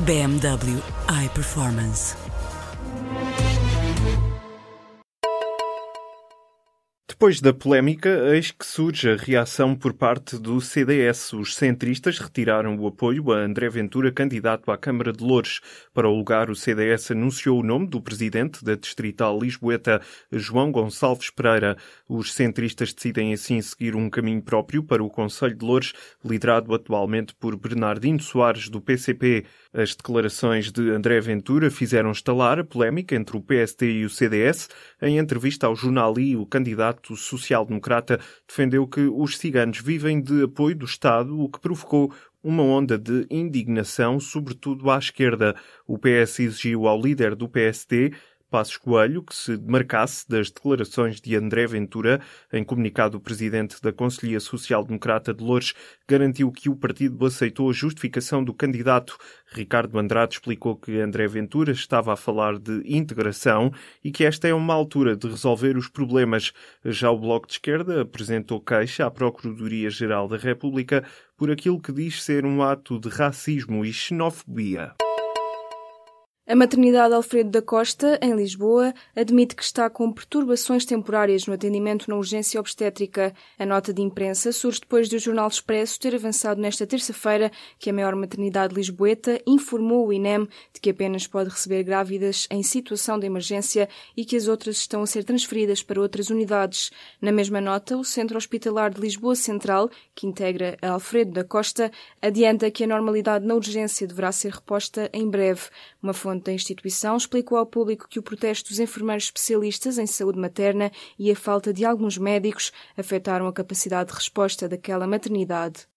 BMW iPerformance. Depois da polémica, eis que surge a reação por parte do CDS. Os centristas retiraram o apoio a André Ventura, candidato à Câmara de Louros. Para o lugar, o CDS anunciou o nome do presidente da Distrital Lisboeta, João Gonçalves Pereira. Os centristas decidem assim seguir um caminho próprio para o Conselho de Louros, liderado atualmente por Bernardino Soares, do PCP. As declarações de André Ventura fizeram estalar a polémica entre o PST e o CDS. Em entrevista ao jornal I, o candidato social-democrata defendeu que os ciganos vivem de apoio do Estado, o que provocou uma onda de indignação, sobretudo à esquerda. O PS exigiu ao líder do PST Passos Coelho que se demarcasse das declarações de André Ventura. Em comunicado, o presidente da Conselhia Social Democrata de Lourdes garantiu que o partido aceitou a justificação do candidato. Ricardo Andrade explicou que André Ventura estava a falar de integração e que esta é uma altura de resolver os problemas. Já o Bloco de Esquerda apresentou queixa à Procuradoria-Geral da República por aquilo que diz ser um ato de racismo e xenofobia. A maternidade Alfredo da Costa, em Lisboa, admite que está com perturbações temporárias no atendimento na urgência obstétrica. A nota de imprensa surge depois do Jornal Expresso ter avançado nesta terça-feira que a maior maternidade lisboeta informou o INEM de que apenas pode receber grávidas em situação de emergência e que as outras estão a ser transferidas para outras unidades. Na mesma nota, o Centro Hospitalar de Lisboa Central, que integra a Alfredo da Costa, adianta que a normalidade na urgência deverá ser reposta em breve. Uma fonte fonte da instituição explicou ao público que o protesto dos enfermeiros especialistas em saúde materna e a falta de alguns médicos afetaram a capacidade de resposta daquela maternidade.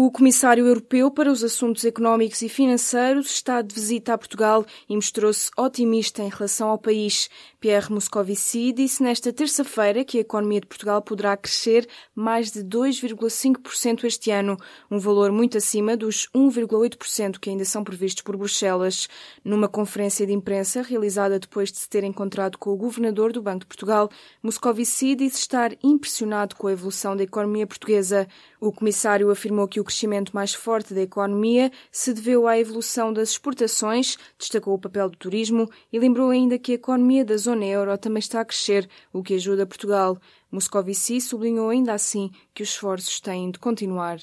O Comissário Europeu para os Assuntos Económicos e Financeiros está de visita a Portugal e mostrou-se otimista em relação ao país. Pierre Moscovici disse nesta terça-feira que a economia de Portugal poderá crescer mais de 2,5% este ano, um valor muito acima dos 1,8% que ainda são previstos por Bruxelas. Numa conferência de imprensa realizada depois de se ter encontrado com o governador do Banco de Portugal, Moscovici disse estar impressionado com a evolução da economia portuguesa. O comissário afirmou que o crescimento mais forte da economia se deveu à evolução das exportações, destacou o papel do turismo e lembrou ainda que a economia da zona euro também está a crescer, o que ajuda Portugal. Moscovici sublinhou ainda assim que os esforços têm de continuar.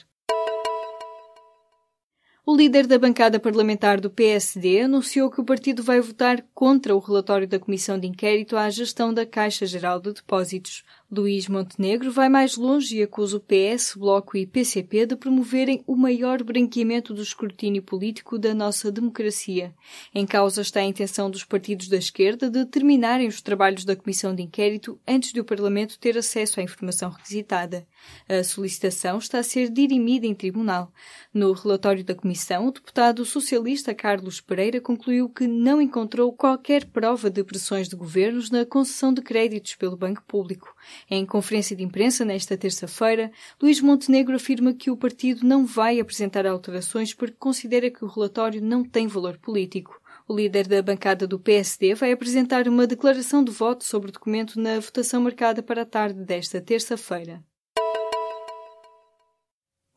O líder da bancada parlamentar do PSD anunciou que o partido vai votar contra o relatório da Comissão de Inquérito à gestão da Caixa Geral de Depósitos. Luís Montenegro vai mais longe e acusa o PS, Bloco e PCP de promoverem o maior branqueamento do escrutínio político da nossa democracia. Em causa está a intenção dos partidos da esquerda de terminarem os trabalhos da Comissão de Inquérito antes de o Parlamento ter acesso à informação requisitada. A solicitação está a ser dirimida em tribunal. No relatório da Comissão, o deputado socialista Carlos Pereira concluiu que não encontrou qualquer prova de pressões de governos na concessão de créditos pelo Banco Público. Em conferência de imprensa nesta terça-feira, Luís Montenegro afirma que o partido não vai apresentar alterações porque considera que o relatório não tem valor político. O líder da bancada do PSD vai apresentar uma declaração de voto sobre o documento na votação marcada para a tarde desta terça-feira.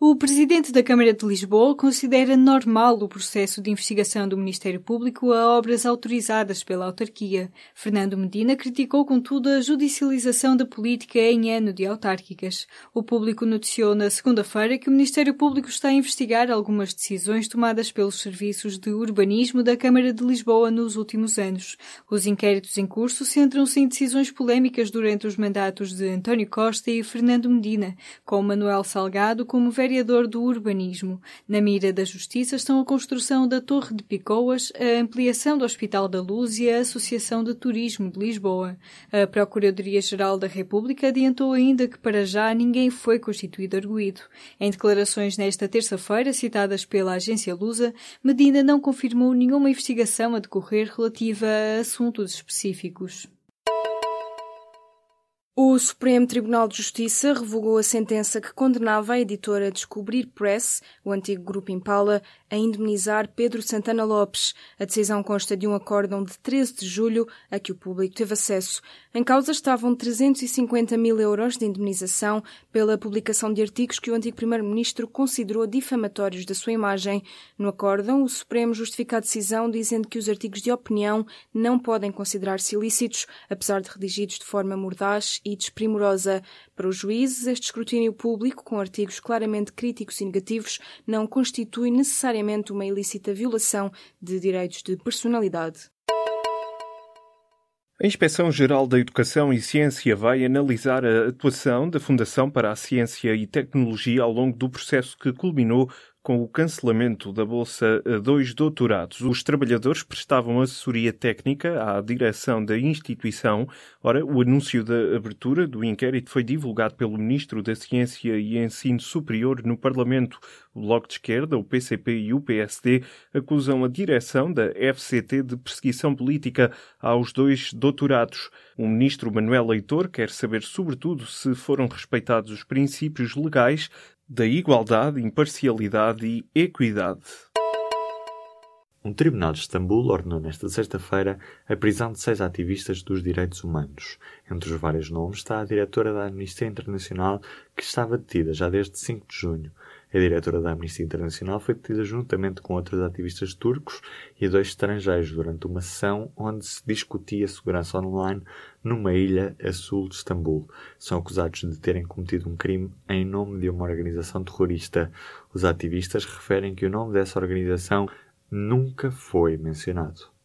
O presidente da Câmara de Lisboa considera normal o processo de investigação do Ministério Público a obras autorizadas pela autarquia. Fernando Medina criticou, contudo, a judicialização da política em ano de autárquicas. O público noticiou na segunda-feira que o Ministério Público está a investigar algumas decisões tomadas pelos serviços de urbanismo da Câmara de Lisboa nos últimos anos. Os inquéritos em curso centram-se em decisões polémicas durante os mandatos de António Costa e Fernando Medina, com Manuel Salgado como vereador vereador do urbanismo. Na mira da Justiça estão a construção da Torre de Picoas, a ampliação do Hospital da Luz e a Associação de Turismo de Lisboa. A Procuradoria-Geral da República adiantou ainda que para já ninguém foi constituído arguído. Em declarações nesta terça-feira, citadas pela agência Lusa, Medina não confirmou nenhuma investigação a decorrer relativa a assuntos específicos. O Supremo Tribunal de Justiça revogou a sentença que condenava a editora Descobrir Press, o antigo Grupo Impala, a indemnizar Pedro Santana Lopes. A decisão consta de um acórdão de 13 de julho a que o público teve acesso. Em causa estavam 350 mil euros de indemnização pela publicação de artigos que o antigo Primeiro-Ministro considerou difamatórios da sua imagem. No acórdão, o Supremo justifica a decisão dizendo que os artigos de opinião não podem considerar-se ilícitos, apesar de redigidos de forma mordaz e desprimorosa. Para os juízes, este escrutínio público, com artigos claramente críticos e negativos, não constitui necessariamente uma ilícita violação de direitos de personalidade. A Inspeção-Geral da Educação e Ciência vai analisar a atuação da Fundação para a Ciência e Tecnologia ao longo do processo que culminou com o cancelamento da Bolsa a dois doutorados. Os trabalhadores prestavam assessoria técnica à direção da instituição. Ora, o anúncio da abertura do inquérito foi divulgado pelo Ministro da Ciência e Ensino Superior no Parlamento. O Bloco de Esquerda, o PCP e o PSD acusam a direção da FCT de perseguição política aos dois doutorados. O ministro Manuel Leitor quer saber, sobretudo, se foram respeitados os princípios legais da igualdade, imparcialidade e equidade. Um tribunal de Istambul ordenou nesta sexta-feira a prisão de seis ativistas dos direitos humanos. Entre os vários nomes está a diretora da Amnistia Internacional, que estava detida já desde 5 de junho. A diretora da Amnistia Internacional foi detida juntamente com outros ativistas turcos e dois estrangeiros durante uma sessão onde se discutia segurança online numa ilha a sul de Istambul. São acusados de terem cometido um crime em nome de uma organização terrorista. Os ativistas referem que o nome dessa organização nunca foi mencionado.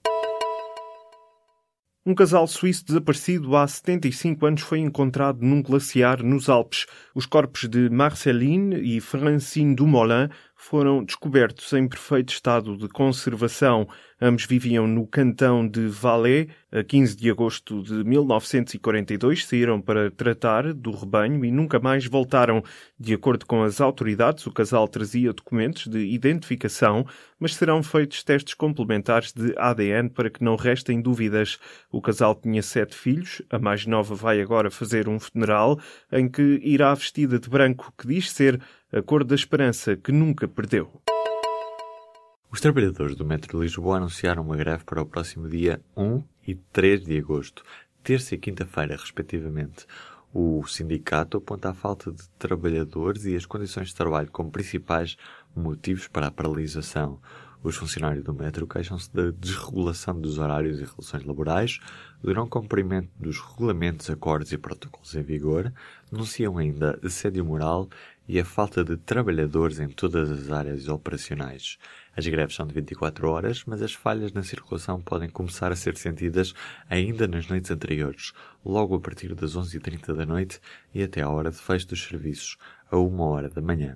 Um casal suíço desaparecido há 75 anos foi encontrado num glaciar nos Alpes. Os corpos de Marceline e Francine Dumoulin foram descobertos em perfeito estado de conservação. Ambos viviam no cantão de Valais. A 15 de agosto de 1942 saíram para tratar do rebanho e nunca mais voltaram. De acordo com as autoridades, o casal trazia documentos de identificação, mas serão feitos testes complementares de ADN para que não restem dúvidas. O casal tinha sete filhos. A mais nova vai agora fazer um funeral em que irá vestida de branco, que diz ser a cor da esperança que nunca perdeu. Os trabalhadores do Metro de Lisboa anunciaram uma greve para o próximo dia 1 e 3 de agosto, terça e quinta-feira, respectivamente. O sindicato aponta a falta de trabalhadores e as condições de trabalho como principais motivos para a paralisação. Os funcionários do metro queixam-se da desregulação dos horários e relações laborais, do não cumprimento dos regulamentos, acordos e protocolos em vigor, denunciam ainda assédio moral e a falta de trabalhadores em todas as áreas operacionais. As greves são de 24 horas, mas as falhas na circulação podem começar a ser sentidas ainda nas noites anteriores, logo a partir das 11h30 da noite e até à hora de fecho dos serviços, a uma hora da manhã.